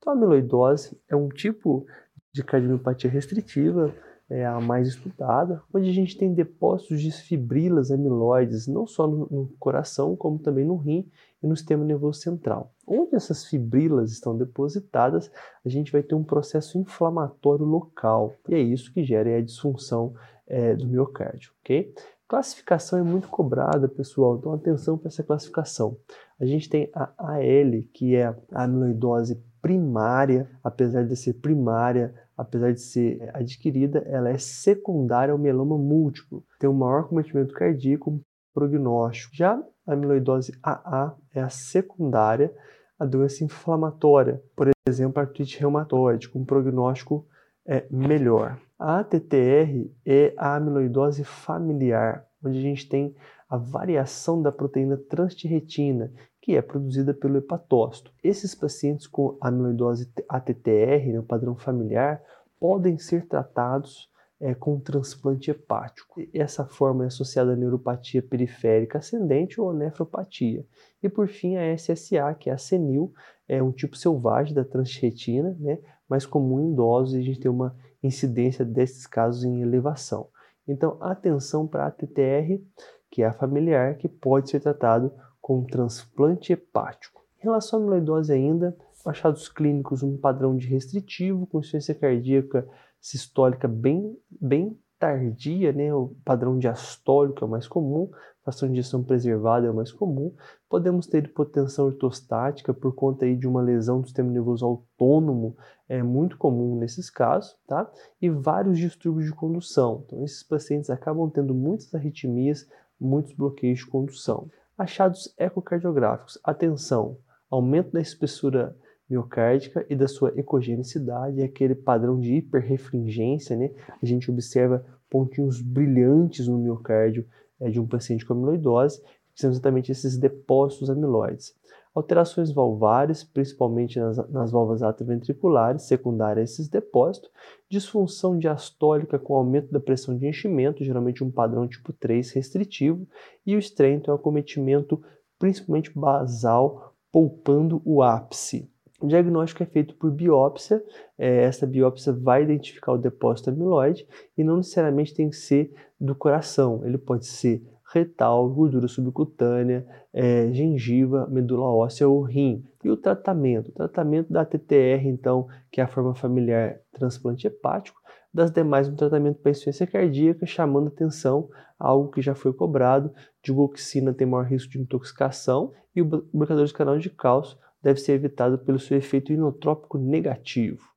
Então, a amiloidose é um tipo de cardiomiopatia restritiva, é a mais estudada, onde a gente tem depósitos de fibrilas amiloides, não só no, no, coração, como também no rim e no sistema nervoso central. Onde essas fibrilas estão depositadas, a gente vai ter um processo inflamatório local, e é isso que gera a disfunção é, do miocárdio, ok? Classificação é muito cobrada, pessoal, então atenção para essa classificação. A gente tem a AL, que é a amiloidose primária, apesar de ser primária, apesar de ser adquirida, ela é secundária ao mieloma múltiplo, tem um maior cometimento cardíaco, prognóstico. Já a amiloidose AA é a secundária à doença inflamatória, por exemplo, artrite reumatoide, com um prognóstico é, melhor. A ATTR é a amiloidose familiar, onde a gente tem a variação da proteína transtirretina, que é produzida pelo hepatócito. Esses pacientes com amiloidose ATTR, né, o padrão familiar, podem ser tratados é, com transplante hepático. Essa forma é associada à neuropatia periférica ascendente ou nefropatia. E por fim, a SSA, que é a senil, é um tipo selvagem da transretina, né, mais comum em idosos, e a gente tem uma incidência desses casos em elevação. Então, atenção para a TTR, que é a familiar, que pode ser tratado com transplante hepático. Em relação à amiloidose ainda, achados clínicos um padrão de restritivo, com insuficiência cardíaca sistólica bem, bem tardia, né? o padrão diastólico é o mais comum, fração de injeção preservada é o mais comum. Podemos ter hipotensão ortostática por conta aí de uma lesão do sistema nervoso autônomo, é muito comum nesses casos, tá? E vários distúrbios de condução. Então, esses pacientes acabam tendo muitas arritmias, muitos bloqueios de condução. Achados ecocardiográficos. Atenção, aumento da espessura miocárdica e da sua ecogenicidade, é aquele padrão de hiperrefringência, né? A gente observa pontinhos brilhantes no miocárdio é, de um paciente com amiloidose, que são exatamente esses depósitos amiloides. Alterações valvares, principalmente nas, nas válvulas atrioventriculares, secundárias a esses depósitos. Disfunção diastólica com aumento da pressão de enchimento, geralmente um padrão tipo 3 restritivo. E o estrento é um acometimento principalmente basal, poupando o ápice. O diagnóstico é feito por biópsia. É, essa biópsia vai identificar o depósito amiloide e não necessariamente tem que ser do coração. Ele pode ser retal, gordura subcutânea, é, gengiva, medula óssea ou rim. E o tratamento? O tratamento da TTR, então, que é a forma familiar transplante hepático, das demais um tratamento para insuficiência cardíaca, chamando atenção a algo que já foi cobrado, digoxina tem maior risco de intoxicação e o bloqueador de canal de cálcio deve ser evitado pelo seu efeito inotrópico negativo.